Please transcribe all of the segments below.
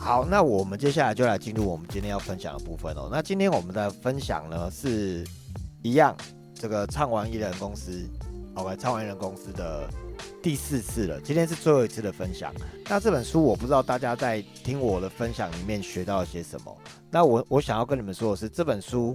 好，那我们接下来就来进入我们今天要分享的部分哦。那今天我们的分享呢是一样，这个唱完艺人公司，OK，唱完艺人公司的第四次了，今天是最后一次的分享。那这本书我不知道大家在听我的分享里面学到了些什么。那我我想要跟你们说的是，这本书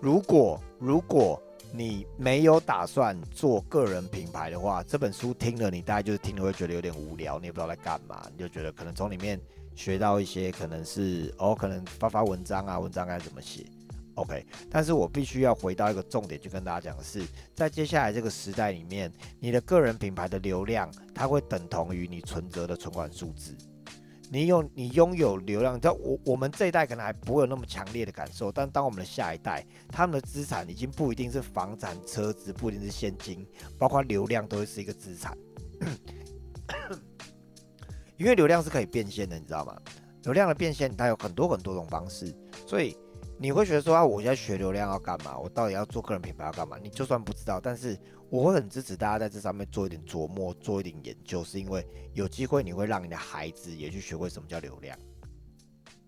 如果如果你没有打算做个人品牌的话，这本书听了你大概就是听了会觉得有点无聊，你也不知道在干嘛，你就觉得可能从里面。学到一些可能是哦，可能发发文章啊，文章该怎么写，OK。但是我必须要回到一个重点，就跟大家讲的是，在接下来这个时代里面，你的个人品牌的流量，它会等同于你存折的存款数字。你有你拥有流量，在我我们这一代可能还不会有那么强烈的感受，但当我们的下一代，他们的资产已经不一定是房产、车子，不一定是现金，包括流量都会是一个资产。因为流量是可以变现的，你知道吗？流量的变现它有很多很多种方式，所以你会觉得说啊，我现在学流量要干嘛？我到底要做个人品牌要干嘛？你就算不知道，但是我会很支持大家在这上面做一点琢磨，做一点研究，是因为有机会你会让你的孩子也去学会什么叫流量，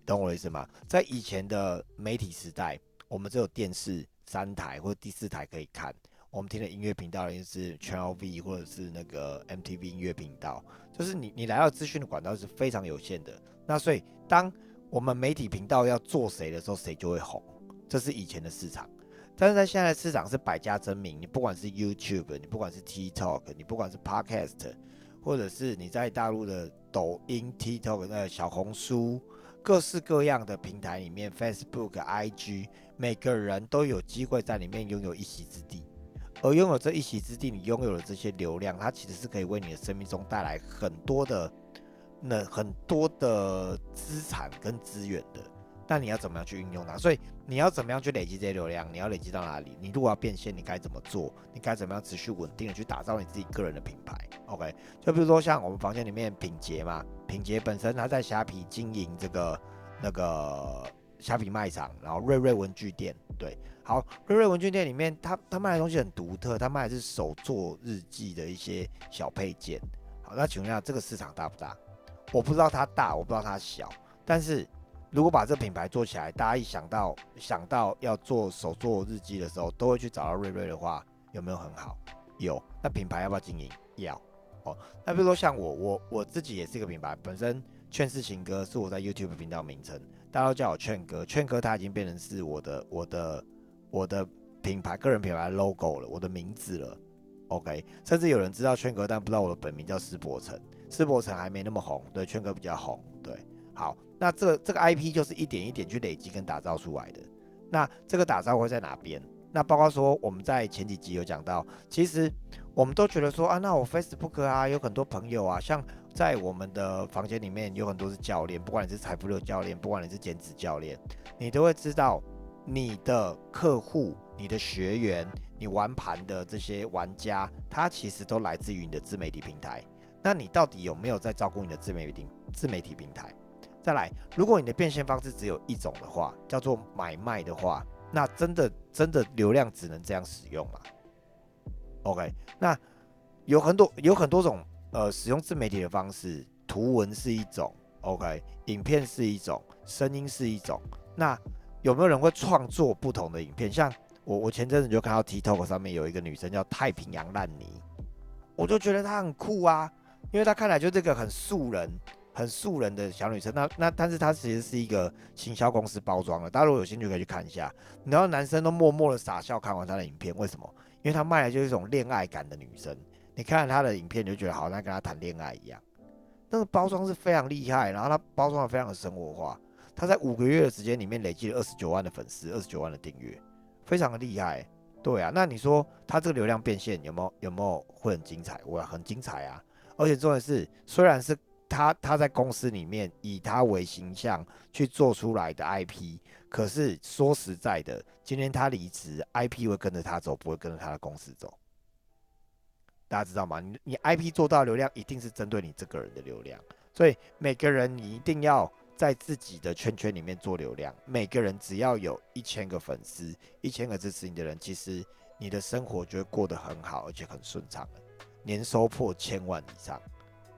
懂我的意思吗？在以前的媒体时代，我们只有电视三台或者第四台可以看。我们听的音乐频道也是 Channel V 或者是那个 MTV 音乐频道，就是你你来到资讯的管道是非常有限的。那所以当我们媒体频道要做谁的时候，谁就会红，这是以前的市场。但是在现在市场是百家争鸣，你不管是 YouTube，你不管是 TikTok，你不管是 Podcast，或者是你在大陆的抖音、TikTok、那小红书，各式各样的平台里面，Facebook、IG，每个人都有机会在里面拥有一席之地。而拥有这一席之地，你拥有了这些流量，它其实是可以为你的生命中带来很多的、那很多的资产跟资源的。但你要怎么样去运用它？所以你要怎么样去累积这些流量？你要累积到哪里？你如果要变现，你该怎么做？你该怎么样持续稳定的去打造你自己个人的品牌？OK，就比如说像我们房间里面品杰嘛，品杰本身他在虾皮经营这个那个虾皮卖场，然后瑞瑞文具店，对。好，瑞瑞文具店里面，他他卖的东西很独特，他卖的是手作日记的一些小配件。好，那请问一下，这个市场大不大？我不知道它大，我不知道它小。但是如果把这品牌做起来，大家一想到想到要做手作日记的时候，都会去找到瑞瑞的话，有没有很好？有。那品牌要不要经营？要。哦，那比如说像我，我我自己也是一个品牌，本身劝世情歌是我在 YouTube 频道名称，大家都叫我劝哥，劝哥他已经变成是我的我的。我的品牌、个人品牌 logo 了，我的名字了，OK，甚至有人知道圈哥，但不知道我的本名叫施伯成。施伯成还没那么红，对，圈哥比较红，对。好，那这个这个 IP 就是一点一点去累积跟打造出来的。那这个打造会在哪边？那包括说我们在前几集有讲到，其实我们都觉得说啊，那我 Facebook 啊有很多朋友啊，像在我们的房间里面有很多是教练，不管你是财富流教练，不管你是减脂教练，你都会知道。你的客户、你的学员、你玩盘的这些玩家，他其实都来自于你的自媒体平台。那你到底有没有在照顾你的自媒体自媒体平台？再来，如果你的变现方式只有一种的话，叫做买卖的话，那真的真的流量只能这样使用吗？OK，那有很多有很多种呃使用自媒体的方式，图文是一种，OK，影片是一种，声音是一种，那。有没有人会创作不同的影片？像我，我前阵子就看到 TikTok 上面有一个女生叫太平洋烂泥，我就觉得她很酷啊，因为她看来就这个很素人、很素人的小女生。那那，但是她其实是一个行销公司包装的，大家如果有兴趣可以去看一下。然后男生都默默的傻笑看完她的影片，为什么？因为她卖的就是一种恋爱感的女生。你看她的影片，你就觉得好像跟她谈恋爱一样。那个包装是非常厉害，然后她包装的非常的生活化。他在五个月的时间里面累积了二十九万的粉丝，二十九万的订阅，非常的厉害。对啊，那你说他这个流量变现有没有有没有会很精彩？我很精彩啊！而且重点是，虽然是他他在公司里面以他为形象去做出来的 IP，可是说实在的，今天他离职，IP 会跟着他走，不会跟着他的公司走。大家知道吗？你你 IP 做到流量，一定是针对你这个人的流量，所以每个人你一定要。在自己的圈圈里面做流量，每个人只要有一千个粉丝、一千个支持你的人，其实你的生活就会过得很好，而且很顺畅年收破千万以上，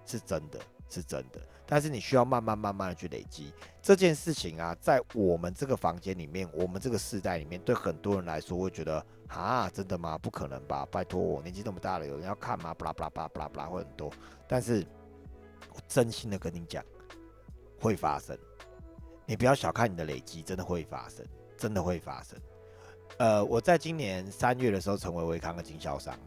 是真的。是真的。但是你需要慢慢慢慢的去累积这件事情啊，在我们这个房间里面，我们这个世代里面，对很多人来说会觉得啊，真的吗？不可能吧？拜托我年纪这么大了，有人要看吗？巴拉巴拉巴拉巴拉巴拉会很多。但是我真心的跟你讲，会发生。你不要小看你的累积，真的会发生，真的会发生。呃，我在今年三月的时候成为维康的经销商。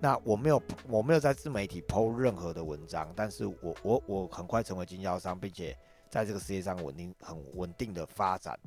那我没有，我没有在自媒体抛任何的文章，但是我我我很快成为经销商，并且在这个世界上稳定很稳定的发展。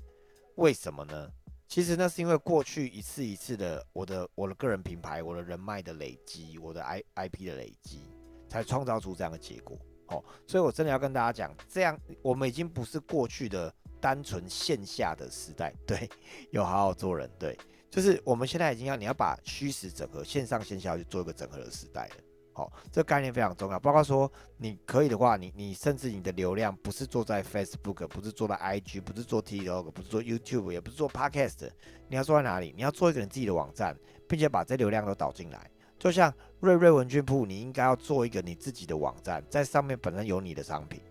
为什么呢？其实那是因为过去一次一次的我的我的个人品牌、我的人脉的累积、我的 I I P 的累积，才创造出这样的结果。哦，所以我真的要跟大家讲，这样我们已经不是过去的单纯线下的时代，对，有好好做人，对。就是我们现在已经要你要把虚实整合，线上线下去做一个整合的时代了。好，这个概念非常重要。包括说你可以的话，你你甚至你的流量不是做在 Facebook，不是做在 IG，不是做 TikTok，不是做 YouTube，也不是做 Podcast，你要做在哪里？你要做一个你自己的网站，并且把这流量都导进来。就像瑞瑞文具铺，你应该要做一个你自己的网站，在上面本身有你的商品，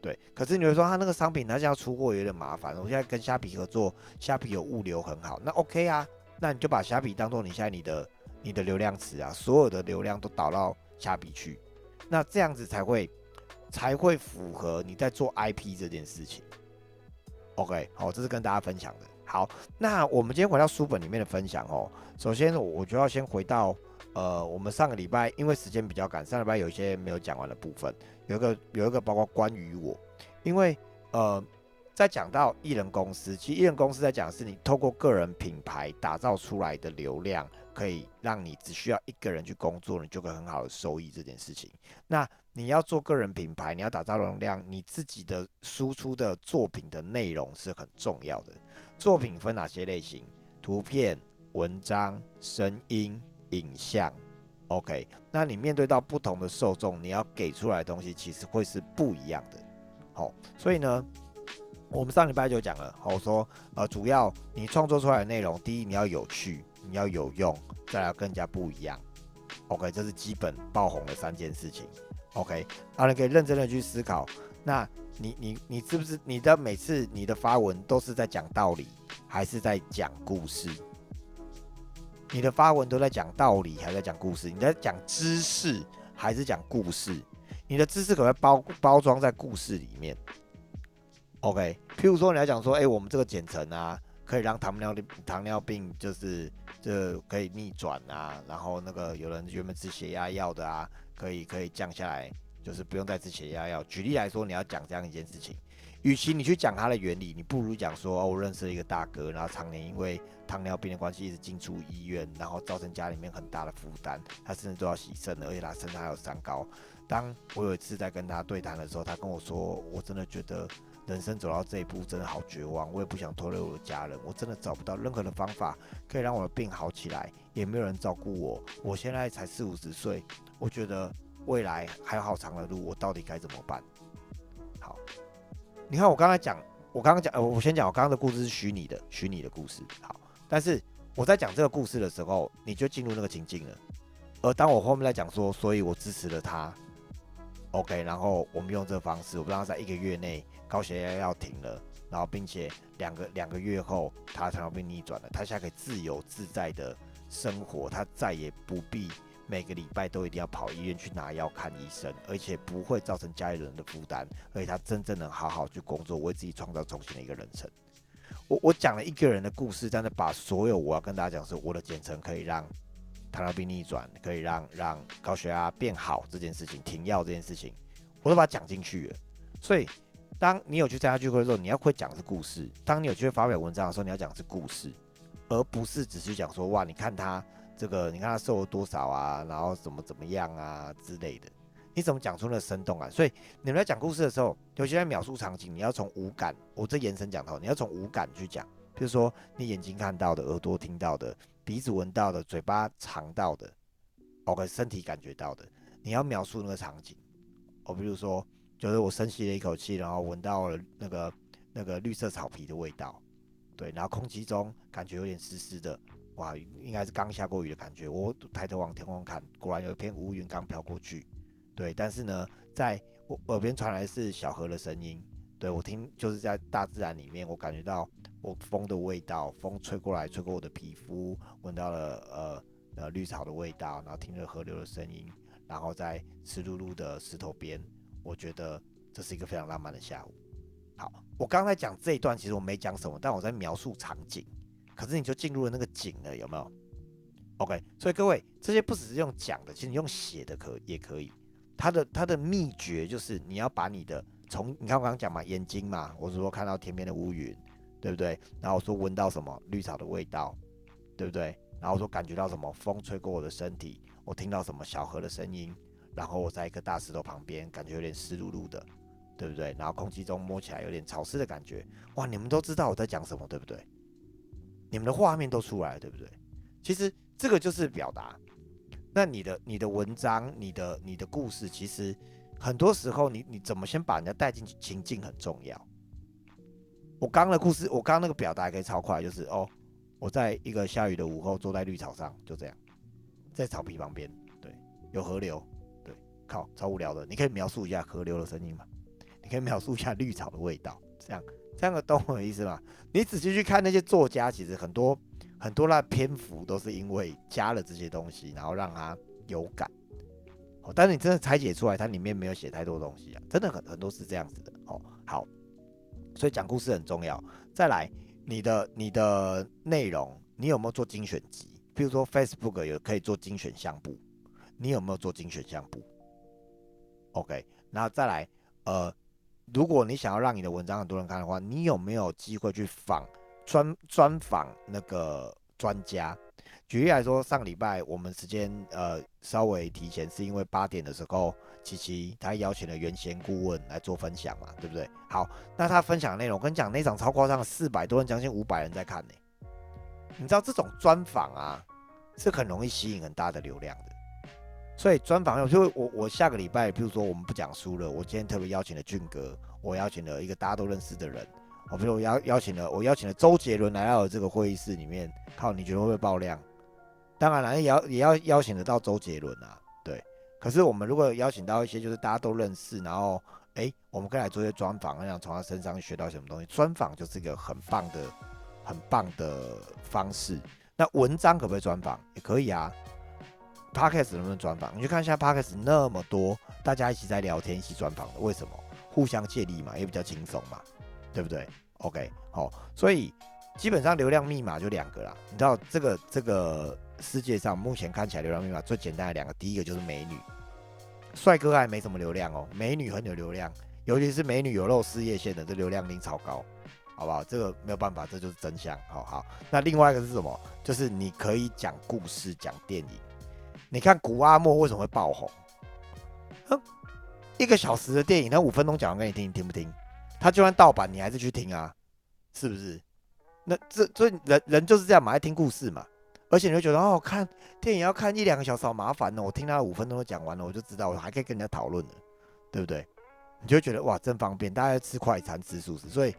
对。可是你会说他那个商品，他现在出货有点麻烦。我现在跟虾皮合作，虾皮有物流很好，那 OK 啊。那你就把虾皮当做你现在你的你的流量池啊，所有的流量都导到虾皮去，那这样子才会才会符合你在做 IP 这件事情。OK，好，这是跟大家分享的。好，那我们今天回到书本里面的分享哦。首先，我就要先回到呃，我们上个礼拜因为时间比较赶，上礼拜有一些没有讲完的部分，有一个有一个包括关于我，因为呃。在讲到艺人公司，其实艺人公司在讲的是你透过个人品牌打造出来的流量，可以让你只需要一个人去工作，你就可以很好的收益这件事情。那你要做个人品牌，你要打造流量，你自己的输出的作品的内容是很重要的。作品分哪些类型？图片、文章、声音、影像。OK，那你面对到不同的受众，你要给出来的东西其实会是不一样的。好，所以呢。我们上礼拜就讲了，我说，呃，主要你创作出来的内容，第一你要有趣，你要有用，再来更加不一样。OK，这是基本爆红的三件事情。OK，然后你可以认真的去思考，那你你你是不是你的每次你的发文都是在讲道理，还是在讲故事？你的发文都在讲道理，还在讲故事？你在讲知识，还是讲故事？你的知识可能包包装在故事里面。OK，譬如说你要讲说，哎，我们这个减程啊，可以让糖尿病糖尿病就是这可以逆转啊，然后那个有人原本吃血压药的啊，可以可以降下来，就是不用再吃血压药。举例来说，你要讲这样一件事情，与其你去讲它的原理，你不如讲说，哦，我认识了一个大哥，然后常年因为糖尿病的关系一直进出医院，然后造成家里面很大的负担，他甚至都要洗肾了，而且他身上还有三高。当我有一次在跟他对谈的时候，他跟我说，我真的觉得。人生走到这一步，真的好绝望。我也不想拖累我的家人，我真的找不到任何的方法可以让我的病好起来，也没有人照顾我。我现在才四五十岁，我觉得未来还有好长的路，我到底该怎么办？好，你看我刚才讲，我刚刚讲，呃，我先讲，我刚刚的故事是虚拟的，虚拟的故事。好，但是我在讲这个故事的时候，你就进入那个情境了。而当我后面在讲说，所以我支持了他，OK，然后我们用这个方式，我不知道在一个月内。高血压要停了，然后并且两个两个月后，他糖尿病逆转了，他现在可以自由自在的生活，他再也不必每个礼拜都一定要跑医院去拿药看医生，而且不会造成家里人的负担，而且他真正能好好去工作，为自己创造重新的一个人生。我我讲了一个人的故事，但是把所有我要跟大家讲是我的简称可以让糖尿病逆转，可以让让高血压变好这件事情，停药这件事情，我都把它讲进去了，所以。当你有去参加聚会的时候，你要会讲是故事；当你有去发表文章的时候，你要讲是故事，而不是只是讲说哇，你看他这个，你看他瘦了多少啊，然后怎么怎么样啊之类的。你怎么讲出那生动感？所以你们在讲故事的时候，尤其在描述场景，你要从五感，我这延伸讲头，你要从五感去讲。比如说你眼睛看到的，耳朵听到的，鼻子闻到的，嘴巴尝到的，OK，身体感觉到的，你要描述那个场景。我比如说。就是我深吸了一口气，然后闻到了那个那个绿色草皮的味道，对，然后空气中感觉有点湿湿的，哇，应该是刚下过雨的感觉。我抬头往天空看，果然有一片乌云刚飘过去，对。但是呢，在我耳边传来是小河的声音，对我听就是在大自然里面，我感觉到我风的味道，风吹过来吹过我的皮肤，闻到了呃呃绿草的味道，然后听着河流的声音，然后在湿漉漉的石头边，我觉得这是一个非常浪漫的下午。好，我刚才讲这一段其实我没讲什么，但我在描述场景，可是你就进入了那个景了，有没有？OK，所以各位这些不只是用讲的，其实你用写的可也可以。它的它的秘诀就是你要把你的从你看我刚刚讲嘛，眼睛嘛，我是说看到天边的乌云，对不对？然后我说闻到什么绿草的味道，对不对？然后说感觉到什么风吹过我的身体，我听到什么小河的声音，然后我在一个大石头旁边，感觉有点湿漉漉的，对不对？然后空气中摸起来有点潮湿的感觉，哇！你们都知道我在讲什么，对不对？你们的画面都出来了，对不对？其实这个就是表达。那你的你的文章，你的你的故事，其实很多时候你你怎么先把人家带进去情境很重要。我刚的故事，我刚刚那个表达可以超快，就是哦，我在一个下雨的午后，坐在绿草上，就这样，在草皮旁边，对，有河流，对，靠，超无聊的。你可以描述一下河流的声音吗？你可以描述一下绿草的味道，这样这样的懂我的意思吗？你仔细去看那些作家，其实很多。很多那篇幅都是因为加了这些东西，然后让它有感。哦，但是你真的拆解出来，它里面没有写太多东西啊，真的很很多是这样子的。哦，好，所以讲故事很重要。再来，你的你的内容，你有没有做精选集？比如说 Facebook 有可以做精选项目，你有没有做精选项目？OK，然后再来，呃，如果你想要让你的文章很多人看的话，你有没有机会去访？专专访那个专家，举例来说，上礼拜我们时间呃稍微提前，是因为八点的时候，琪琪他邀请了原先顾问来做分享嘛，对不对？好，那他分享内容，我跟你讲，那场超夸张，四百多人，将近五百人在看呢。你知道这种专访啊，是很容易吸引很大的流量的。所以专访，就我我下个礼拜，比如说我们不讲书了，我今天特别邀请了俊哥，我邀请了一个大家都认识的人。我比如我邀邀请了我邀请了周杰伦来到这个会议室里面，靠你觉得会不会爆量？当然了，也要也要邀请得到周杰伦啊，对。可是我们如果邀请到一些就是大家都认识，然后哎，我们可以来做一些专访，想从他身上学到什么东西。专访就是一个很棒的很棒的方式。那文章可不可以专访？也可以啊。Podcast 能不能专访？你去看一下 Podcast 那么多，大家一起在聊天，一起专访的，为什么？互相借力嘛，也比较轻松嘛。对不对？OK，好，所以基本上流量密码就两个啦。你知道这个这个世界上目前看起来流量密码最简单的两个，第一个就是美女，帅哥还没什么流量哦，美女很有流量，尤其是美女有露事业线的，这流量力超高，好不好？这个没有办法，这就是真相。好好，那另外一个是什么？就是你可以讲故事，讲电影。你看古阿莫为什么会爆红？哼，一个小时的电影，他五分钟讲完给你听，你听不听？他就算盗版，你还是去听啊，是不是？那这所以人人就是这样嘛，爱听故事嘛。而且你会觉得哦，看电影要看一两个小时好麻烦哦。我听他五分钟都讲完了，我就知道我还可以跟人家讨论了，对不对？你就觉得哇，真方便，大家吃快餐吃素食，所以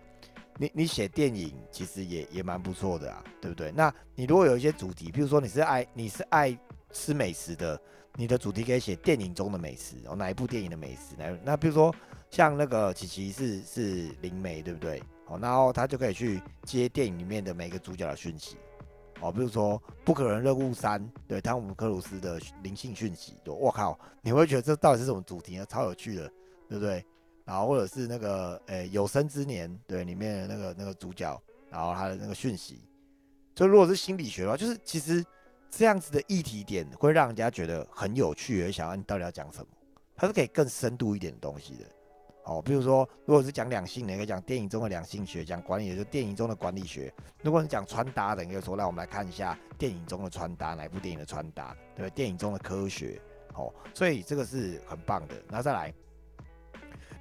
你你写电影其实也也蛮不错的啊，对不对？那你如果有一些主题，比如说你是爱你是爱吃美食的，你的主题可以写电影中的美食哦，哪一部电影的美食？那那比如说。像那个琪琪是是灵媒，对不对？好，然后他就可以去接电影里面的每个主角的讯息，哦，比如说《不可能任务三》对汤姆克鲁斯的灵性讯息，我靠，你会觉得这到底是什么主题呢？超有趣的，对不对？然后或者是那个诶有生之年，对里面的那个那个主角，然后他的那个讯息，就如果是心理学的话，就是其实这样子的议题点会让人家觉得很有趣，而想要你到底要讲什么，它是可以更深度一点的东西的。哦，比如说，如果是讲两性的，可以讲电影中的两性学；讲管理的，就电影中的管理学。如果你讲穿搭的，你可以说，让我们来看一下电影中的穿搭，哪部电影的穿搭，对不对？电影中的科学，哦，所以这个是很棒的。那再来，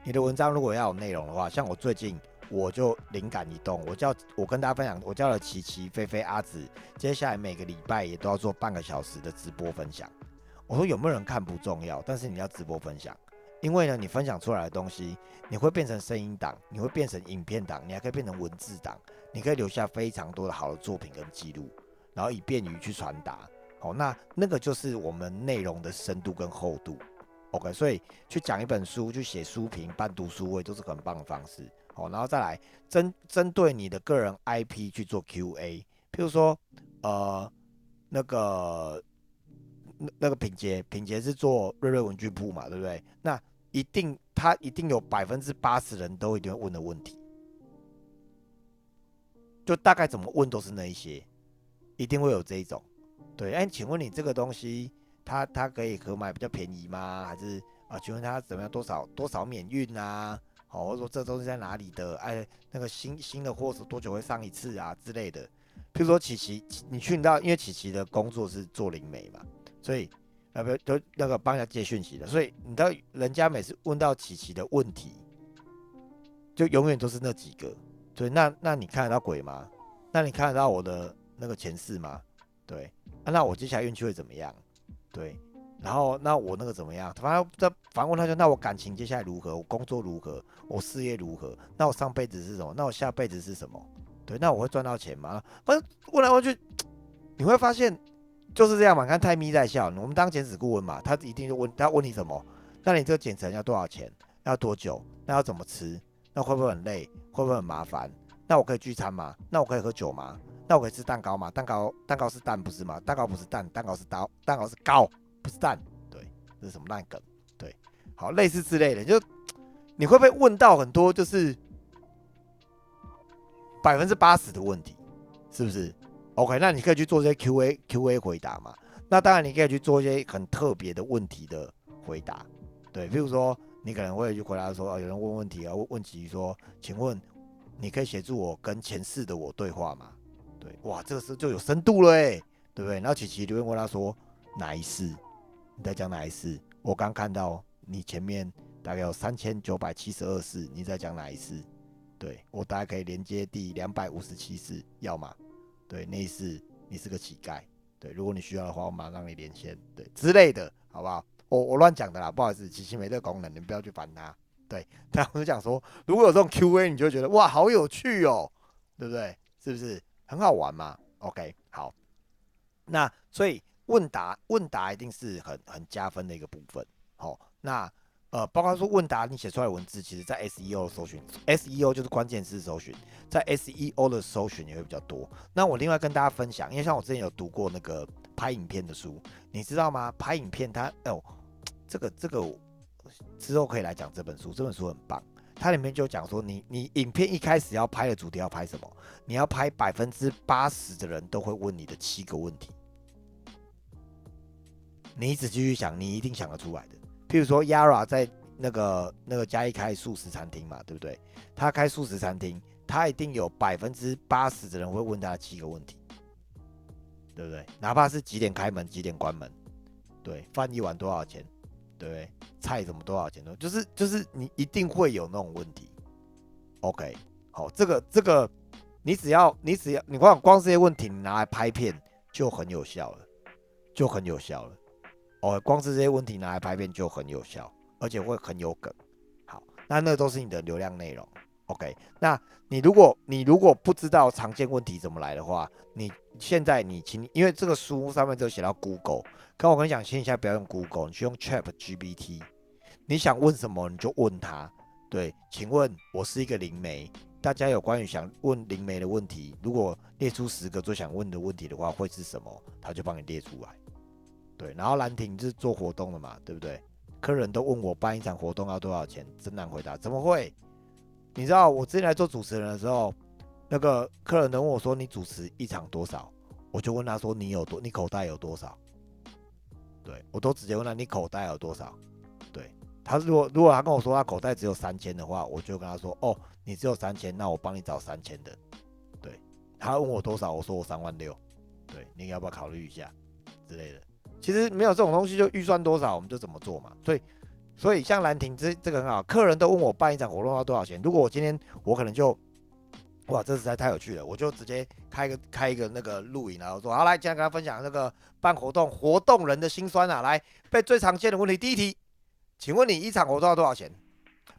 你的文章如果要有内容的话，像我最近我就灵感一动，我叫我跟大家分享，我叫了琪琪、菲菲、阿紫，接下来每个礼拜也都要做半个小时的直播分享。我说有没有人看不重要，但是你要直播分享。因为呢，你分享出来的东西，你会变成声音档，你会变成影片档，你还可以变成文字档，你可以留下非常多的好的作品跟记录，然后以便于去传达。好，那那个就是我们内容的深度跟厚度。OK，所以去讲一本书，去写书评、办读书会都是很棒的方式。好，然后再来针针对你的个人 IP 去做 QA，譬如说，呃，那个那那个品杰，品杰是做瑞瑞文具铺嘛，对不对？那一定他一定有百分之八十人都一定会问的问题，就大概怎么问都是那一些，一定会有这一种。对，哎，请问你这个东西，它它可以可买比较便宜吗？还是啊？请问它怎么样？多少多少免运啊？哦，我说这东西在哪里的？哎，那个新新的货是多久会上一次啊之类的？譬如说琪琪，你去你到，因为琪琪的工作是做灵媒嘛，所以呃不都那个帮人家接讯息的，所以你知道人家每次问到琪琪的问题，就永远都是那几个。对，那那你看得到鬼吗？那你看得到我的那个前世吗？对，那我接下来运气会怎么样？对。然后那我那个怎么样？反正反问他说，那我感情接下来如何？我工作如何？我事业如何？那我上辈子是什么？那我下辈子是什么？对，那我会赚到钱吗？反正问来问去，你会发现就是这样嘛。看泰咪在笑，我们当减脂顾问嘛，他一定就问他问你什么？那你这个减成要多少钱？要多久？那要怎么吃？那会不会很累？会不会很麻烦？那我可以聚餐吗？那我可以喝酒吗？那我可以吃蛋糕吗？蛋糕蛋糕是蛋不是吗？蛋糕不是蛋，蛋糕是刀，蛋糕是糕。不是蛋，对，这是什么烂梗？对，好，类似之类的，就你会不会问到很多就是百分之八十的问题，是不是？OK，那你可以去做这些 QA QA 回答嘛？那当然你可以去做一些很特别的问题的回答，对，比如说你可能会去回答说，哦，有人问问题啊，问问题说，请问你可以协助我跟前世的我对话吗？对，哇，这个时候就有深度了哎，对不对？然后琪琪就会问他说，哪一世？你在讲哪一次？我刚看到你前面大概有三千九百七十二次，你在讲哪一次？对我大概可以连接第两百五十七次，要吗？对，那一次你是个乞丐。对，如果你需要的话，我马上让你连线，对之类的，好不好？我我乱讲的啦，不好意思，琪琪没这个功能，你不要去烦他。对，但我就讲说，如果有这种 Q&A，你就觉得哇，好有趣哦，对不对？是不是很好玩嘛？OK，好，那所以。问答问答一定是很很加分的一个部分，好，那呃，包括说问答你写出来文字，其实在 SEO 搜寻，SEO 就是关键字搜寻，在 SEO 的搜寻也会比较多。那我另外跟大家分享，因为像我之前有读过那个拍影片的书，你知道吗？拍影片它哦，这个这个之后可以来讲这本书，这本书很棒，它里面就讲说，你你影片一开始要拍的主题要拍什么？你要拍百分之八十的人都会问你的七个问题。你一直继续想，你一定想得出来的。譬如说，Yara 在那个那个嘉义开素食餐厅嘛，对不对？他开素食餐厅，他一定有百分之八十的人会问他七个问题，对不对？哪怕是几点开门，几点关门，对，饭一碗多少钱，对不对？菜怎么多少钱呢？就是就是你一定会有那种问题。OK，好，这个这个，你只要你只要你光光这些问题，你拿来拍片就很有效了，就很有效了。哦，光是这些问题拿来拍片就很有效，而且会很有梗。好，那那都是你的流量内容。OK，那你如果你如果不知道常见问题怎么来的话，你现在你请，因为这个书上面就写到 Google，可我跟你讲，现在不要用 Google，你去用 Chat GPT。你想问什么你就问他。对，请问我是一个灵媒，大家有关于想问灵媒的问题，如果列出十个最想问的问题的话，会是什么？他就帮你列出来。对，然后兰亭是做活动的嘛，对不对？客人都问我办一场活动要多少钱，真难回答。怎么会？你知道我之前来做主持人的时候，那个客人都问我说：“你主持一场多少？”我就问他说：“你有多？你口袋有多少？”对我都直接问他：“你口袋有多少？”对他如果如果他跟我说他口袋只有三千的话，我就跟他说：“哦，你只有三千，那我帮你找三千的。”对他问我多少，我说我三万六。对，你要不要考虑一下之类的？其实没有这种东西，就预算多少我们就怎么做嘛。所以，所以像兰亭这这个很好，客人都问我办一场活动要多少钱。如果我今天我可能就，哇，这实在太有趣了，我就直接开个开一个那个录影，然后说好来，今天跟他分享那个办活动活动人的心酸啊。来，被最常见的问题，第一题，请问你一场活动要多少钱？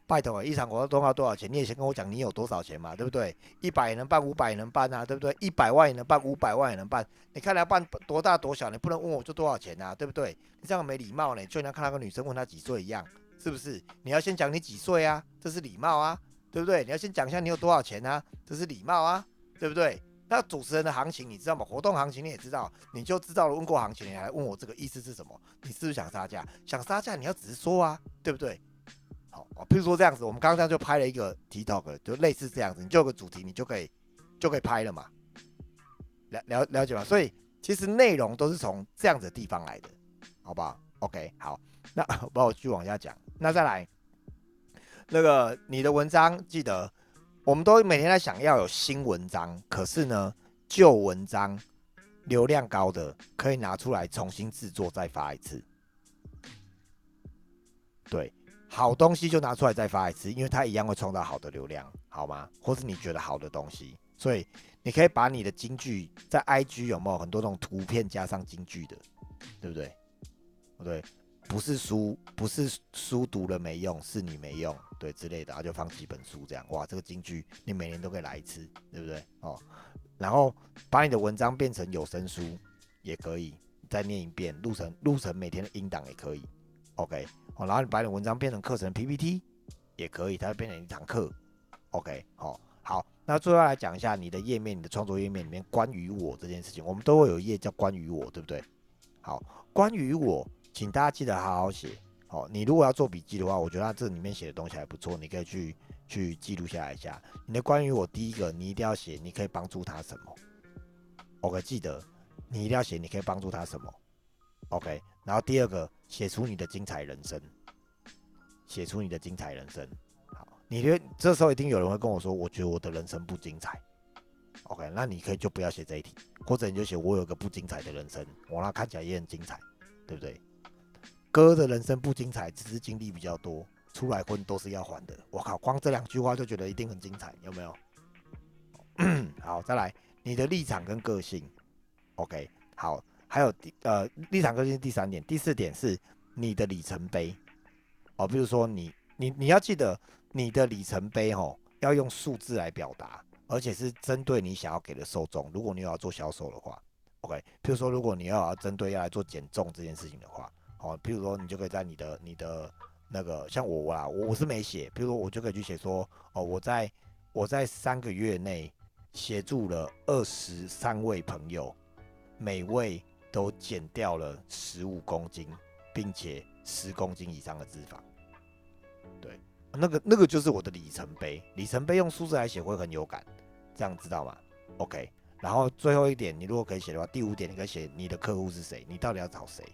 拜托，一场活动要多少钱？你也先跟我讲你有多少钱嘛，对不对？一百也能办，五百也能办啊，对不对？一百万也能办，五百万也能办。你看要办多大多小，你不能问我就多少钱啊，对不对？你这样没礼貌呢，就像看那个女生问她几岁一样，是不是？你要先讲你几岁啊，这是礼貌啊，对不对？你要先讲一下你有多少钱啊，这是礼貌啊，对不对？那主持人的行情你知道吗？活动行情你也知道，你就知道了。问过行情，你还问我这个意思是什么？你是不是想杀价？想杀价，你要直说啊，对不对？好，比如说这样子，我们刚刚就拍了一个 TikTok，就类似这样子，你就有个主题，你就可以就可以拍了嘛。了了了解吗？所以其实内容都是从这样子的地方来的，好不好？OK，好，那 帮我继续往下讲。那再来，那个你的文章记得。我们都每天在想要有新文章，可是呢，旧文章流量高的可以拿出来重新制作再发一次。对，好东西就拿出来再发一次，因为它一样会创造好的流量，好吗？或是你觉得好的东西，所以你可以把你的金句在 IG 有没有很多种图片加上金句的，对不对？不对。不是书，不是书读了没用，是你没用，对之类的，然后就放几本书这样，哇，这个金句你每年都可以来一次，对不对？哦，然后把你的文章变成有声书也可以，再念一遍，录成录成每天的音档也可以，OK，哦，然后你把你文章变成课程 PPT 也可以，它会变成一堂课，OK，好，好，那最后来讲一下你的页面，你的创作页面里面关于我这件事情，我们都会有一页叫关于我，对不对？好，关于我。请大家记得好好写，好，你如果要做笔记的话，我觉得这里面写的东西还不错，你可以去去记录下来一下。你的关于我第一个，你一定要写，你可以帮助他什么？OK，记得你一定要写，你可以帮助他什么？OK，然后第二个，写出你的精彩人生，写出你的精彩人生。好，你觉得这时候一定有人会跟我说，我觉得我的人生不精彩。OK，那你可以就不要写这一题，或者你就写我有个不精彩的人生，我那看起来也很精彩，对不对？哥的人生不精彩，只是经历比较多。出来混都是要还的。我靠，光这两句话就觉得一定很精彩，有没有？好，再来，你的立场跟个性。OK，好，还有第呃立场个性第三点，第四点是你的里程碑。哦，比如说你你你要记得你的里程碑哦，要用数字来表达，而且是针对你想要给的受众。如果你有要做销售的话，OK，比如说如果你要要针对要来做减重这件事情的话。哦，比如说你就可以在你的你的那个像我啦，我我是没写，比如说我就可以去写说，哦，我在我在三个月内协助了二十三位朋友，每位都减掉了十五公斤，并且十公斤以上的脂肪。对，那个那个就是我的里程碑，里程碑用数字来写会很有感，这样知道吗？OK，然后最后一点，你如果可以写的话，第五点你可以写你的客户是谁，你到底要找谁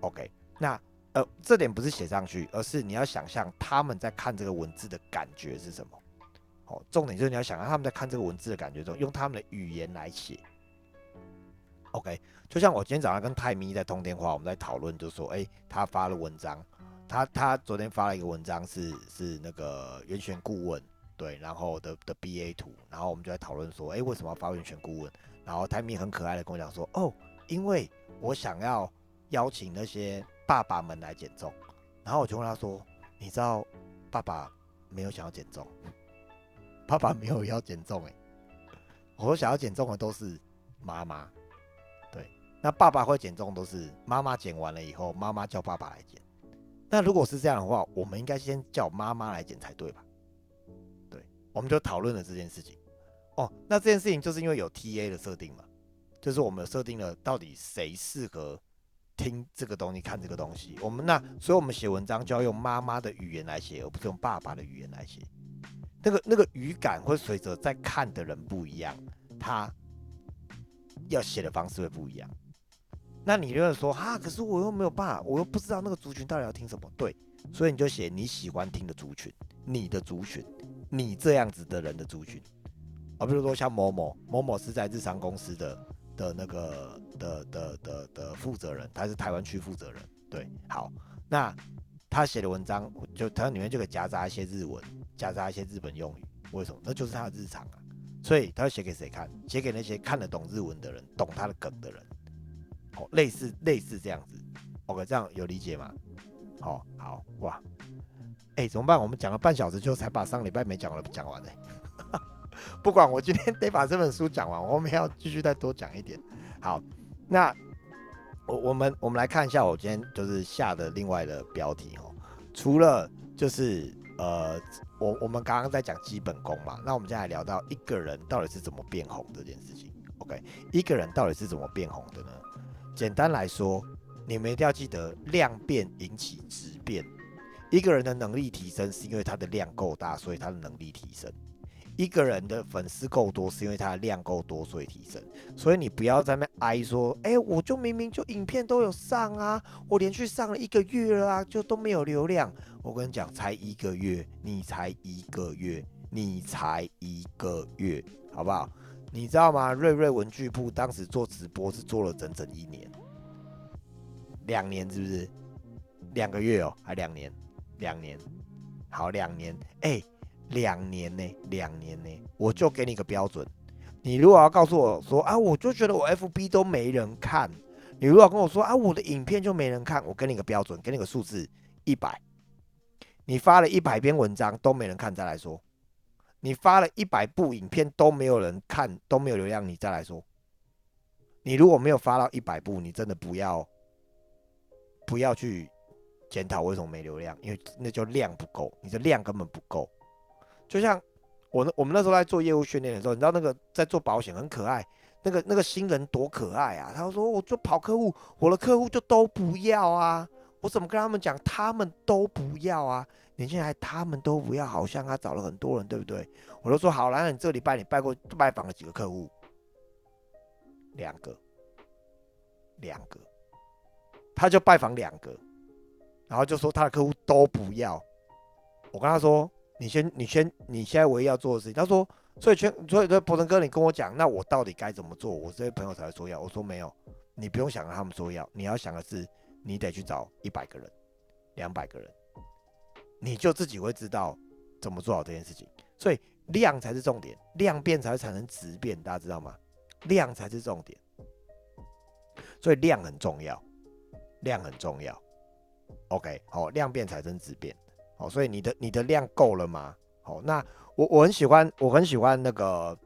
？OK，那呃，这点不是写上去，而是你要想象他们在看这个文字的感觉是什么。哦，重点就是你要想象他们在看这个文字的感觉中，用他们的语言来写。OK，就像我今天早上跟泰咪在通电话，我们在讨论，就说，哎，他发了文章，他他昨天发了一个文章，是是那个原选顾问，对，然后的的 BA 图，然后我们就在讨论说，哎，为什么要发原选顾问？然后泰咪很可爱的跟我讲说，哦，因为我想要。邀请那些爸爸们来减重，然后我就问他说：“你知道爸爸没有想要减重，爸爸没有要减重。”诶，我想要减重的都是妈妈，那爸爸会减重都是妈妈减完了以后，妈妈叫爸爸来减。那如果是这样的话，我们应该先叫妈妈来减才对吧？对，我们就讨论了这件事情。哦，那这件事情就是因为有 TA 的设定嘛，就是我们设定了到底谁适合。听这个东西，看这个东西，我们那，所以我们写文章就要用妈妈的语言来写，而不是用爸爸的语言来写。那个那个语感会随着在看的人不一样，他要写的方式会不一样。那你就会说啊，可是我又没有办法，我又不知道那个族群到底要听什么。对，所以你就写你喜欢听的族群，你的族群，你这样子的人的族群。啊，比如说像某某某某是在日商公司的。的那个的的的的负责人，他是台湾区负责人，对，好，那他写的文章就他里面就可以夹杂一些日文，夹杂一些日本用语，为什么？那就是他的日常啊，所以他要写给谁看？写给那些看得懂日文的人，懂他的梗的人，哦，类似类似这样子，OK，这样有理解吗？好，好，哇，哎，怎么办？我们讲了半小时，就才把上礼拜没讲的讲完呢。不管，我今天得把这本书讲完，我们要继续再多讲一点。好，那我我们我们来看一下，我今天就是下的另外的标题哦。除了就是呃，我我们刚刚在讲基本功嘛，那我们现在聊到一个人到底是怎么变红这件事情。OK，一个人到底是怎么变红的呢？简单来说，你们一定要记得量变引起质变。一个人的能力提升，是因为他的量够大，所以他的能力提升。一个人的粉丝够多，是因为他的量够多，所以提升。所以你不要在那哀说，哎，我就明明就影片都有上啊，我连续上了一个月了啊，就都没有流量。我跟你讲，才一个月，你才一个月，你才一个月，好不好？你知道吗？瑞瑞文具铺当时做直播是做了整整一年，两年是不是？两个月哦，还两年？两年，好，两年，哎。两年呢，两年呢，我就给你个标准。你如果要告诉我说啊，我就觉得我 FB 都没人看。你如果跟我说啊，我的影片就没人看，我给你个标准，给你个数字一百。你发了一百篇文章都没人看，再来说。你发了一百部影片都没有人看，都没有流量，你再来说。你如果没有发到一百部，你真的不要不要去检讨为什么没流量，因为那叫量不够，你的量根本不够。就像我我们那时候在做业务训练的时候，你知道那个在做保险很可爱，那个那个新人多可爱啊！他说我就跑客户，我的客户就都不要啊，我怎么跟他们讲，他们都不要啊？年轻人他们都不要，好像他找了很多人，对不对？我都说好了，那你这礼拜你拜过拜访了几个客户？两个，两个，他就拜访两个，然后就说他的客户都不要。我跟他说。你先，你先，你现在唯一要做的事情。他说，所以全，所以说，博成哥，你跟我讲，那我到底该怎么做？我这些朋友才会说要。我说没有，你不用想让他们说要，你要想的是，你得去找一百个人，两百个人，你就自己会知道怎么做好这件事情。所以量才是重点，量变才会产生质变，大家知道吗？量才是重点，所以量很重要，量很重要。OK，好，量变产生质变。哦，所以你的你的量够了吗？好，那我我很喜欢我很喜欢那个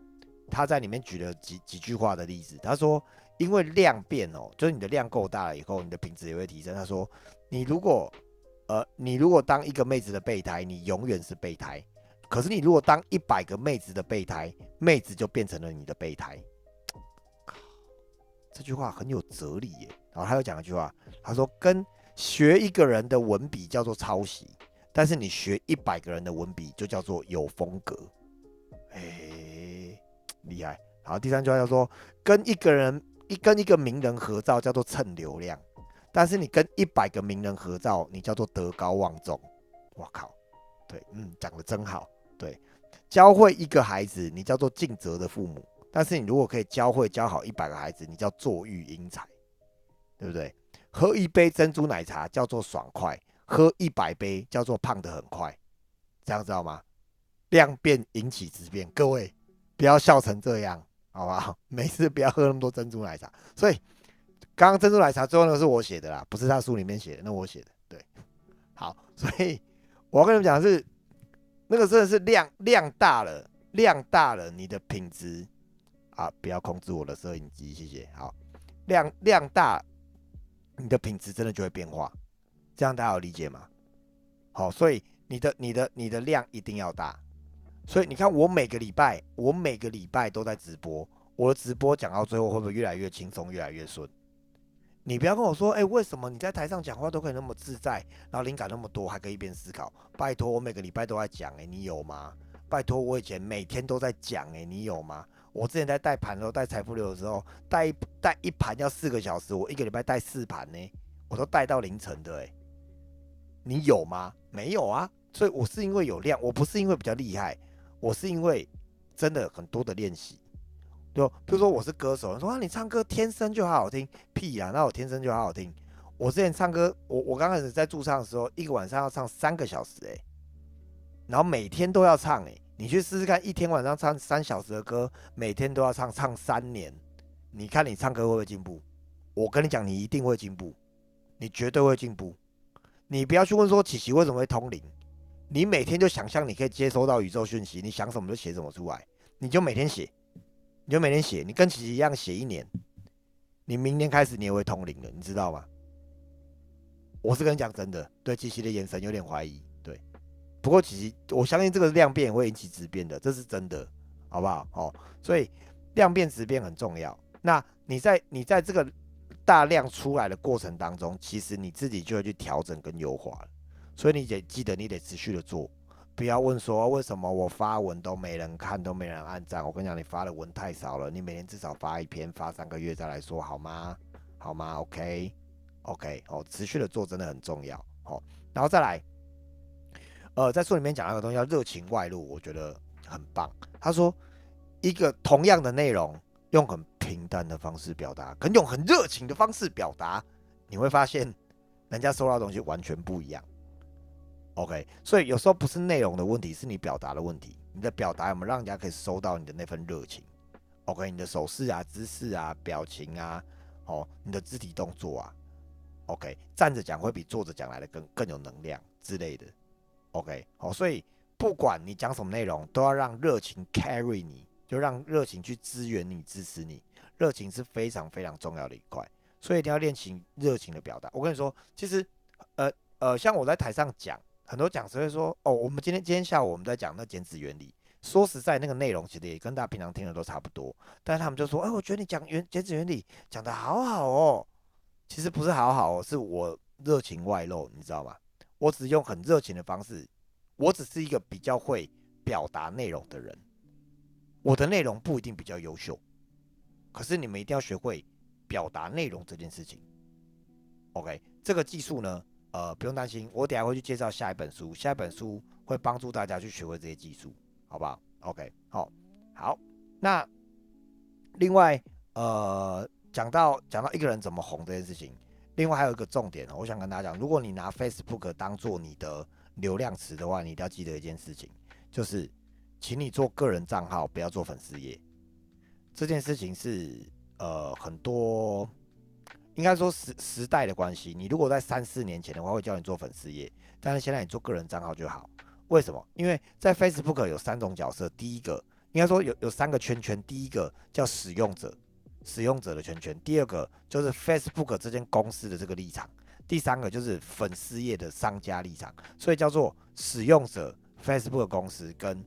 他在里面举了几几句话的例子。他说，因为量变哦，就是你的量够大了以后，你的品质也会提升。他说，你如果呃你如果当一个妹子的备胎，你永远是备胎。可是你如果当一百个妹子的备胎，妹子就变成了你的备胎。这句话很有哲理耶。然后他又讲一句话，他说，跟学一个人的文笔叫做抄袭。但是你学一百个人的文笔，就叫做有风格，哎，厉害。好，第三句话叫做跟一个人一跟一个名人合照叫做蹭流量，但是你跟一百个名人合照，你叫做德高望重。我靠，对，嗯，讲的真好。对，教会一个孩子，你叫做尽责的父母，但是你如果可以教会教好一百个孩子，你叫做育英才，对不对？喝一杯珍珠奶茶叫做爽快。喝一百杯叫做胖得很快，这样知道吗？量变引起质变，各位不要笑成这样，好不好？每次不要喝那么多珍珠奶茶。所以刚刚珍珠奶茶最后那个是我写的啦，不是他书里面写的，那我写的。对，好，所以我要跟你们讲的是，那个真的是量量大了，量大了，你的品质啊，不要控制我的摄影机，谢谢。好，量量大，你的品质真的就会变化。这样大家有理解吗？好，所以你的、你的、你的量一定要大。所以你看，我每个礼拜，我每个礼拜都在直播。我的直播讲到最后，会不会越来越轻松，越来越顺？你不要跟我说，哎，为什么你在台上讲话都可以那么自在，然后灵感那么多，还可以一边思考？拜托，我每个礼拜都在讲，哎，你有吗？拜托，我以前每天都在讲，哎，你有吗？我之前在带盘的时候，带财富流的时候，带带一盘要四个小时，我一个礼拜带四盘呢，我都带到凌晨的，哎。你有吗？没有啊，所以我是因为有量，我不是因为比较厉害，我是因为真的很多的练习。就比如说我是歌手，说啊你唱歌天生就好好听，屁呀，那我天生就好好听。我之前唱歌，我我刚开始在驻唱的时候，一个晚上要唱三个小时诶，然后每天都要唱诶，你去试试看，一天晚上唱三小时的歌，每天都要唱，唱三年，你看你唱歌会不会进步？我跟你讲，你一定会进步，你绝对会进步。你不要去问说琪琪为什么会通灵，你每天就想象你可以接收到宇宙讯息，你想什么就写什么出来，你就每天写，你就每天写，你跟琪琪一样写一年，你明年开始你也会通灵了，你知道吗？我是跟你讲真的，对琪琪的眼神有点怀疑，对，不过琪琪我相信这个量变会引起质变的，这是真的，好不好？哦，所以量变质变很重要。那你在你在这个大量出来的过程当中，其实你自己就会去调整跟优化了。所以你得记得，你得持续的做，不要问说为什么我发文都没人看，都没人按赞。我跟你讲，你发的文太少了，你每天至少发一篇，发三个月再来说好吗？好吗？OK，OK，哦，持续的做真的很重要。好，然后再来，呃，在书里面讲那个东西叫热情外露，我觉得很棒。他说，一个同样的内容，用很平淡的方式表达，跟用很热情的方式表达，你会发现人家收到的东西完全不一样。OK，所以有时候不是内容的问题，是你表达的问题。你的表达有没有让人家可以收到你的那份热情？OK，你的手势啊、姿势啊、表情啊，哦，你的肢体动作啊，OK，站着讲会比坐着讲来的更更有能量之类的。OK，好，所以不管你讲什么内容，都要让热情 carry 你，就让热情去支援你、支持你。热情是非常非常重要的一块，所以一定要练习热情的表达。我跟你说，其实，呃呃，像我在台上讲。很多讲师会说：“哦，我们今天今天下午我们在讲那减脂原理。说实在，那个内容其实也跟大家平常听的都差不多。但是他们就说：‘哎，我觉得你讲原减脂原理讲的好好哦。’其实不是好好哦，是我热情外露，你知道吗？我只用很热情的方式。我只是一个比较会表达内容的人。我的内容不一定比较优秀，可是你们一定要学会表达内容这件事情。OK，这个技术呢？”呃，不用担心，我等下会去介绍下一本书，下一本书会帮助大家去学会这些技术，好不好？OK，好，好。那另外，呃，讲到讲到一个人怎么红这件事情，另外还有一个重点我想跟大家讲，如果你拿 Facebook 当做你的流量池的话，你一定要记得一件事情，就是请你做个人账号，不要做粉丝页。这件事情是呃很多。应该说时时代的关系，你如果在三四年前的话，会教你做粉丝页，但是现在你做个人账号就好。为什么？因为在 Facebook 有三种角色，第一个应该说有有三个圈圈，第一个叫使用者，使用者的圈圈；第二个就是 Facebook 这间公司的这个立场；第三个就是粉丝页的商家立场。所以叫做使用者 Facebook 公司跟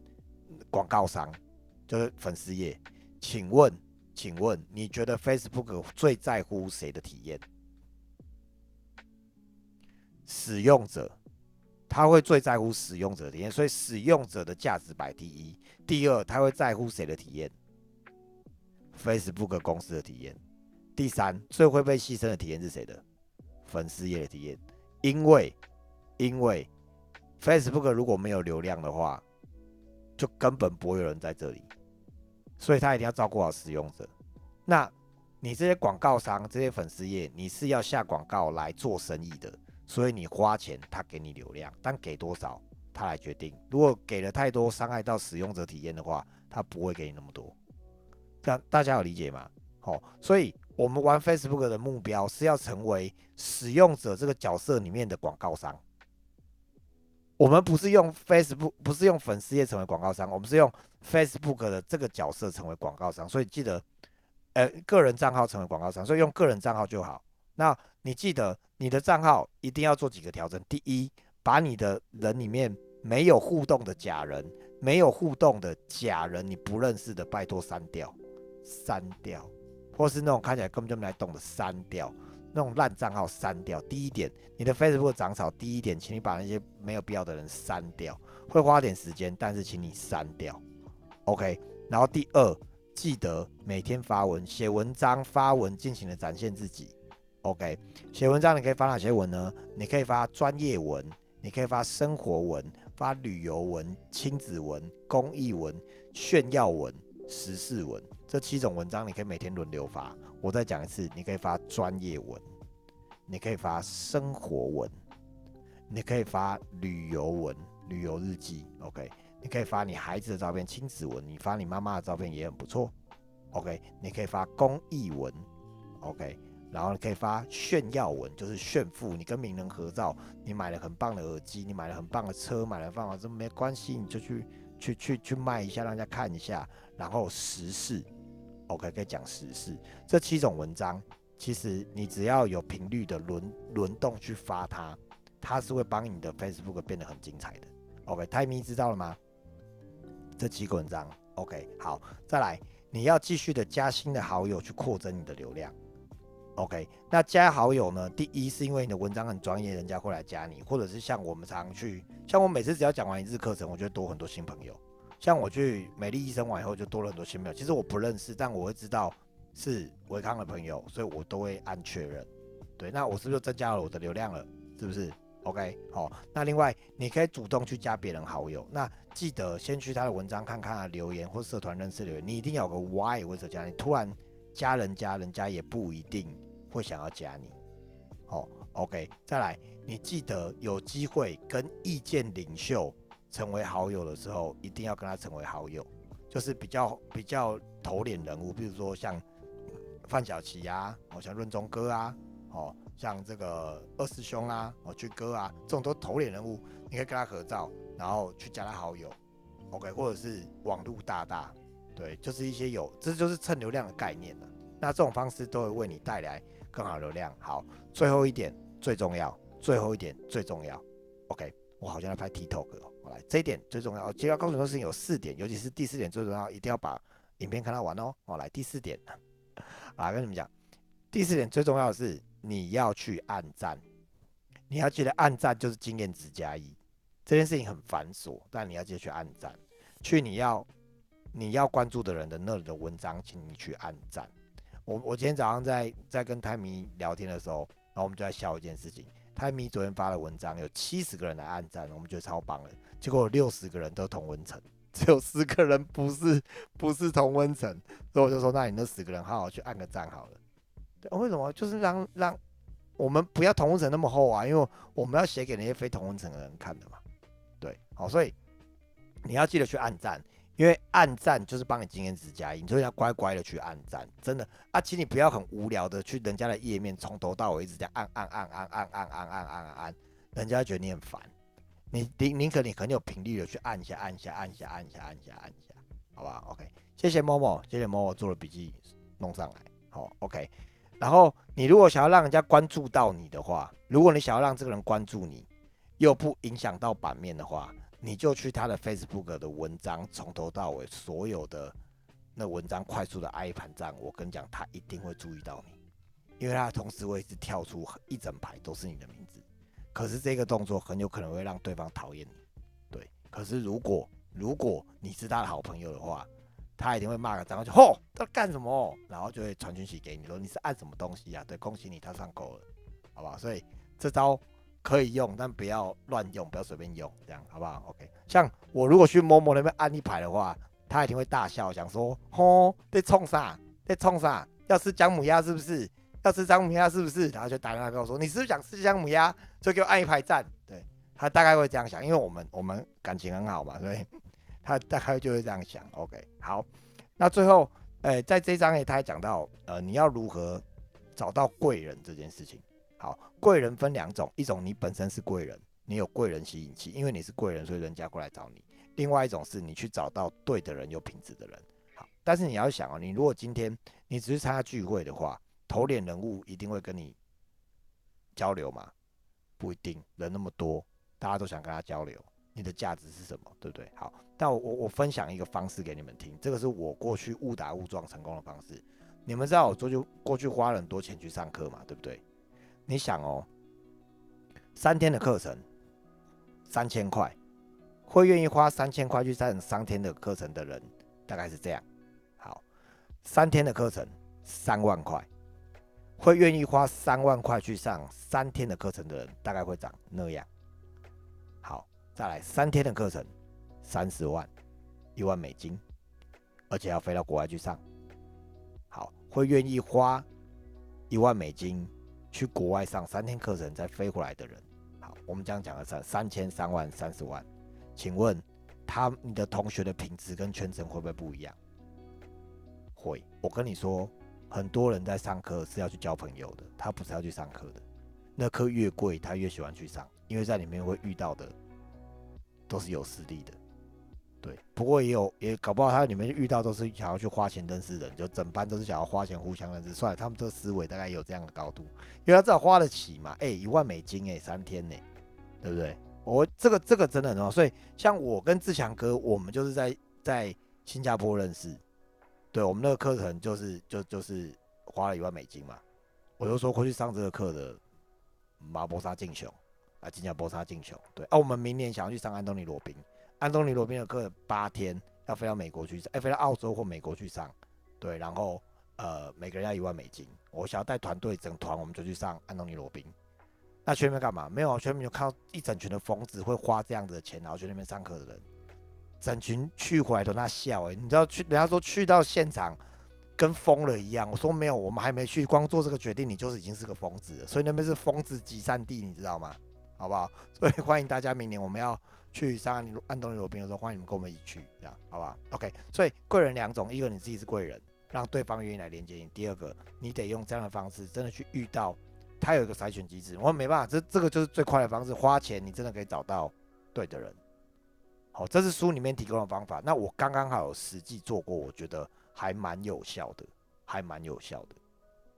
广告商，就是粉丝页。请问？请问你觉得 Facebook 最在乎谁的体验？使用者，他会最在乎使用者体验，所以使用者的价值摆第一。第二，他会在乎谁的体验？Facebook 公司的体验。第三，最会被牺牲的体验是谁的？粉丝页的体验。因为，因为 Facebook 如果没有流量的话，就根本不会有人在这里。所以他一定要照顾好使用者。那你这些广告商、这些粉丝页，你是要下广告来做生意的，所以你花钱，他给你流量，但给多少他来决定。如果给了太多，伤害到使用者体验的话，他不会给你那么多。这样大家有理解吗？好，所以我们玩 Facebook 的目标是要成为使用者这个角色里面的广告商。我们不是用 Facebook，不是用粉丝页成为广告商，我们是用 Facebook 的这个角色成为广告商。所以记得，呃，个人账号成为广告商，所以用个人账号就好。那你记得，你的账号一定要做几个调整。第一，把你的人里面没有互动的假人，没有互动的假人，你不认识的，拜托删掉，删掉，或是那种看起来根本就没来动的删掉。那种烂账号删掉。第一点，你的 Facebook 长草。第一点，请你把那些没有必要的人删掉，会花点时间，但是请你删掉。OK。然后第二，记得每天发文、写文章、发文，尽情的展现自己。OK。写文章你可以发哪些文呢？你可以发专业文，你可以发生活文、发旅游文、亲子文、公益文、炫耀文、时事文。这七种文章你可以每天轮流发。我再讲一次，你可以发专业文，你可以发生活文，你可以发旅游文、旅游日记，OK？你可以发你孩子的照片、亲子文，你发你妈妈的照片也很不错，OK？你可以发公益文，OK？然后你可以发炫耀文，就是炫富，你跟名人合照，你买了很棒的耳机，你买了很棒的车，买了很棒的这没关系，你就去去去去卖一下，让人家看一下。然后时事，OK，可以讲时事。这七种文章，其实你只要有频率的轮轮动去发它，它是会帮你的 Facebook 变得很精彩的。OK，泰咪知道了吗？这几个文章，OK，好，再来，你要继续的加新的好友去扩增你的流量。OK，那加好友呢？第一是因为你的文章很专业，人家会来加你，或者是像我们常去，像我每次只要讲完一次课程，我就多很多新朋友。像我去美丽医生完以后，就多了很多新朋友。其实我不认识，但我会知道是维康的朋友，所以我都会按确认。对，那我是不是增加了我的流量了？是不是？OK，好。那另外你可以主动去加别人好友，那记得先去他的文章看看啊，留言或社团认识留言，你一定要有个 Why 或者加你。突然加人加人家也不一定。会想要加你，好，OK，再来，你记得有机会跟意见领袖成为好友的时候，一定要跟他成为好友，就是比较比较头脸人物，比如说像范小琪呀，哦，像润中哥啊，哦，像这个二师兄啊，哦，俊哥啊，这种都头脸人物，你可以跟他合照，然后去加他好友，OK，或者是网路大大，对，就是一些有，这就是蹭流量的概念了。那这种方式都会为你带来。更好流量，好，最后一点最重要，最后一点最重要，OK，我好像在拍 TikTok 哦，我来，这一点最重要，接下来告诉你的事情有四点，尤其是第四点最重要，一定要把影片看到完哦，我来第四点，啊，跟你们讲，第四点最重要的是你要去按赞，你要记得按赞就是经验值加一，这件事情很繁琐，但你要记得去按赞，去你要你要关注的人的那里的文章，请你去按赞。我我今天早上在在跟泰米聊天的时候，然后我们就在笑一件事情。泰米昨天发的文章有七十个人来按赞，我们觉得超棒的。结果有六十个人都同温层，只有十个人不是 不是同温层，所以我就说，那你那十个人好好去按个赞好了。对，为什么？就是让让我们不要同温层那么厚啊，因为我们要写给那些非同温层的人看的嘛。对，好，所以你要记得去按赞。因为按赞就是帮你经验值加一，所以要乖乖的去按赞，真的啊，请你不要很无聊的去人家的页面，从头到尾一直在按按按按按按按按按按，人家觉得你很烦。你你宁可你很有频率的去按一下按一下按一下按一下按一下按一下，好吧？OK，谢谢某某，谢谢某某做了笔记弄上来，好 OK。然后你如果想要让人家关注到你的话，如果你想要让这个人关注你，又不影响到版面的话。你就去他的 Facebook 的文章，从头到尾所有的那文章快速的挨一盘站，我跟你讲，他一定会注意到你，因为他同时会一直跳出一整排都是你的名字。可是这个动作很有可能会让对方讨厌你，对。可是如果如果你是他的好朋友的话，他一定会骂个脏话，就吼他干什么，然后就会传讯息给你说你是按什么东西啊？对，恭喜你他上钩了，好吧？所以这招。可以用，但不要乱用，不要随便用，这样好不好？OK。像我如果去某某那边按一排的话，他一定会大笑，想说：“吼，在冲啥？在冲啥？要吃姜母鸭是不是？要吃姜母鸭是不是？”然后就打电话跟我说：“你是不是想吃姜母鸭？”就给我按一排赞。对他大概会这样想，因为我们我们感情很好嘛，所以 他大概就会这样想。OK，好。那最后，哎，在这章也他还讲到，呃，你要如何找到贵人这件事情。好，贵人分两种，一种你本身是贵人，你有贵人吸引器，因为你是贵人，所以人家过来找你；另外一种是你去找到对的人，有品质的人。好，但是你要想哦，你如果今天你只是参加聚会的话，头脸人物一定会跟你交流吗？不一定，人那么多，大家都想跟他交流，你的价值是什么？对不对？好，但我我我分享一个方式给你们听，这个是我过去误打误撞成功的方式。你们知道我过去过去花了很多钱去上课嘛？对不对？你想哦，三天的课程三千块，会愿意花三千块去上三天的课程的人，大概是这样。好，三天的课程三万块，会愿意花三万块去上三天的课程的人，大概会长那样。好，再来三天的课程三十万，一万美金，而且要飞到国外去上。好，会愿意花一万美金。去国外上三天课程再飞回来的人，好，我们这样讲的三三千三万三十万，请问他你的同学的品质跟全程会不会不一样？会，我跟你说，很多人在上课是要去交朋友的，他不是要去上课的。那课越贵，他越喜欢去上，因为在里面会遇到的都是有实力的。对，不过也有也搞不好他里面遇到都是想要去花钱认识人，就整班都是想要花钱互相认识。算了，他们这个思维大概有这样的高度，因为他至少花得起嘛。哎，一万美金哎，三天呢，对不对？我这个这个真的很好。所以像我跟志强哥，我们就是在在新加坡认识。对我们那个课程就是就就是花了一万美金嘛，我就说过去上这个课的马博沙进雄啊，金甲博沙进雄。对啊，我们明年想要去上安东尼罗宾。安东尼罗宾的课八天要飞到美国去，哎，飞到澳洲或美国去上，对，然后呃，每个人要一万美金。我想要带团队，整团我们就去上安东尼罗宾。那去那边干嘛？没有，去那边就看到一整群的疯子会花这样子的钱，然后去那边上课的人，整群去回来都那笑哎，你知道去人家说去到现场跟疯了一样。我说没有，我们还没去，光做这个决定，你就是已经是个疯子了。所以那边是疯子集散地，你知道吗？好不好？所以欢迎大家明年我们要。去上安安东尼罗宾的时候，欢迎你们跟我们一起去，这样好不好？OK。所以贵人两种，一个你自己是贵人，让对方愿意来连接你；第二个，你得用这样的方式，真的去遇到他有一个筛选机制。我没办法，这这个就是最快的方式，花钱你真的可以找到对的人。好，这是书里面提供的方法。那我刚刚好有实际做过，我觉得还蛮有效的，还蛮有效的。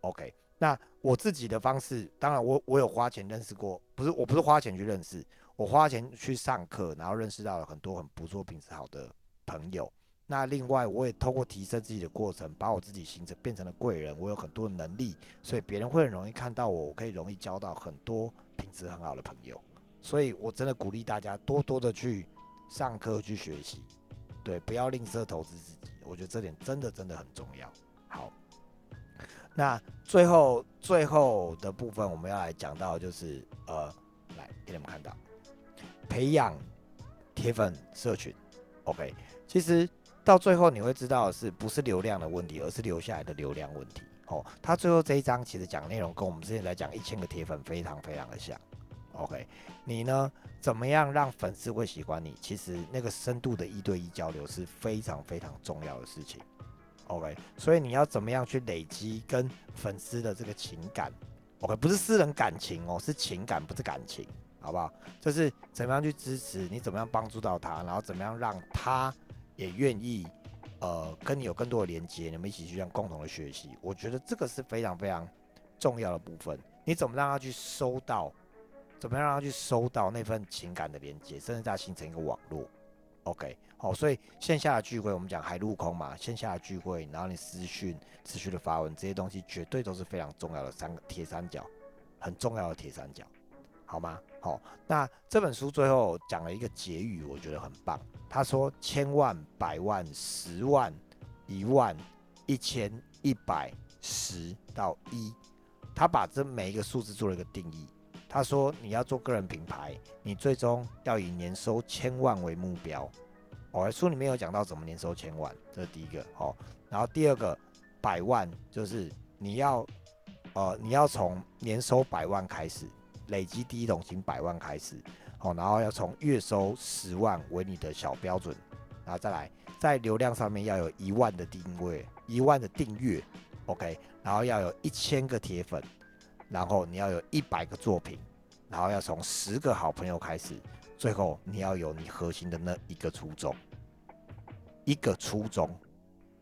OK。那我自己的方式，当然我我有花钱认识过，不是我不是花钱去认识。我花钱去上课，然后认识到了很多很不错、品质好的朋友。那另外，我也通过提升自己的过程，把我自己形成变成了贵人。我有很多能力，所以别人会很容易看到我，我可以容易交到很多品质很好的朋友。所以我真的鼓励大家多多的去上课去学习，对，不要吝啬投资自己。我觉得这点真的真的很重要。好，那最后最后的部分我们要来讲到就是呃，来给你们看到。培养铁粉社群，OK，其实到最后你会知道是不是流量的问题，而是留下来的流量问题。哦，他最后这一章其实讲内容跟我们之前来讲一千个铁粉非常非常的像，OK，你呢怎么样让粉丝会喜欢你？其实那个深度的一对一交流是非常非常重要的事情，OK，所以你要怎么样去累积跟粉丝的这个情感？OK，不是私人感情哦，是情感，不是感情。好不好？就是怎么样去支持你，怎么样帮助到他，然后怎么样让他也愿意，呃，跟你有更多的连接，你们一起去这样共同的学习。我觉得这个是非常非常重要的部分。你怎么让他去收到？怎么样让他去收到那份情感的连接，甚至再形成一个网络？OK，好，所以线下的聚会我们讲海陆空嘛，线下的聚会，然后你私讯持续的发文，这些东西绝对都是非常重要的三个铁三角，很重要的铁三角。好吗？好，那这本书最后讲了一个结语，我觉得很棒。他说：千万、百万、十万、一万、一千、一百、十到一，他把这每一个数字做了一个定义。他说：你要做个人品牌，你最终要以年收千万为目标。哦，书里面有讲到怎么年收千万，这是第一个。好，然后第二个百万就是你要，呃，你要从年收百万开始。累积第一桶金百万开始，好，然后要从月收十万为你的小标准，然后再来在流量上面要有一万的定位，一万的订阅，OK，然后要有一千个铁粉，然后你要有一百个作品，然后要从十个好朋友开始，最后你要有你核心的那一个初衷，一个初衷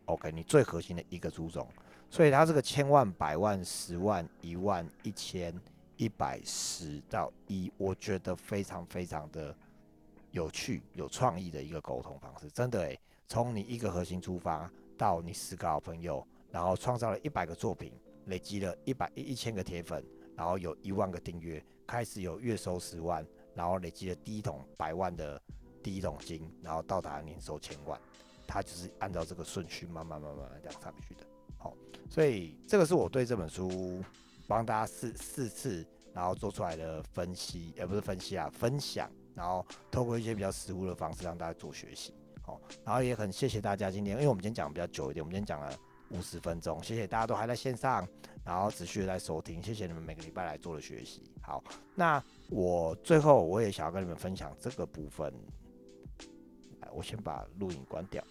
，OK，你最核心的一个初衷，所以它这个千万、百万、十万、一万、一千。一百十到一，我觉得非常非常的有趣、有创意的一个沟通方式，真的诶，从你一个核心出发，到你十个好朋友，然后创造了一百个作品，累积了一百一一千个铁粉，然后有一万个订阅，开始有月收十万，然后累积了第一桶百万的第一桶金，然后到达年收千万，它就是按照这个顺序慢慢慢慢这样上去的。好，所以这个是我对这本书。帮大家四四次，然后做出来的分析，也不是分析啊，分享，然后透过一些比较实物的方式让大家做学习，好，然后也很谢谢大家今天，因为我们今天讲的比较久一点，我们今天讲了五十分钟，谢谢大家都还在线上，然后持续的在收听，谢谢你们每个礼拜来做的学习，好，那我最后我也想要跟你们分享这个部分，我先把录影关掉。